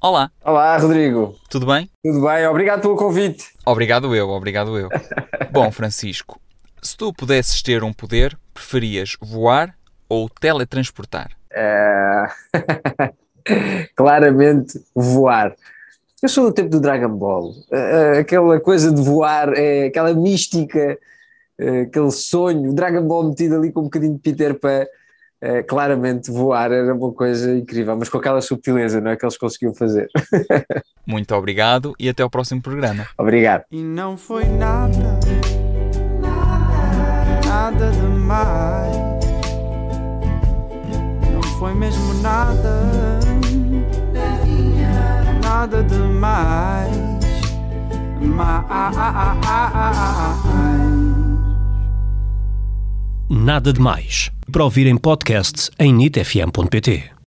Olá, Olá, Rodrigo. tudo bem? Tudo bem? Obrigado pelo convite. Obrigado eu, obrigado eu. Bom, Francisco, se tu pudesses ter um poder, preferias voar ou teletransportar? É... Claramente, voar. Eu sou do tempo do Dragon Ball. É, Aquela coisa de voar, é aquela mística, é, aquele sonho. O Dragon Ball metido ali com um bocadinho de Peter Pan. É, claramente, voar era uma coisa incrível, mas com aquela subtileza, não é? Que eles conseguiam fazer. Muito obrigado e até ao próximo programa. Obrigado. E não foi nada, nada demais. Não foi mesmo nada, nada demais. Mais. Nada de Mais. Para ouvir em podcast em nitfm.pt.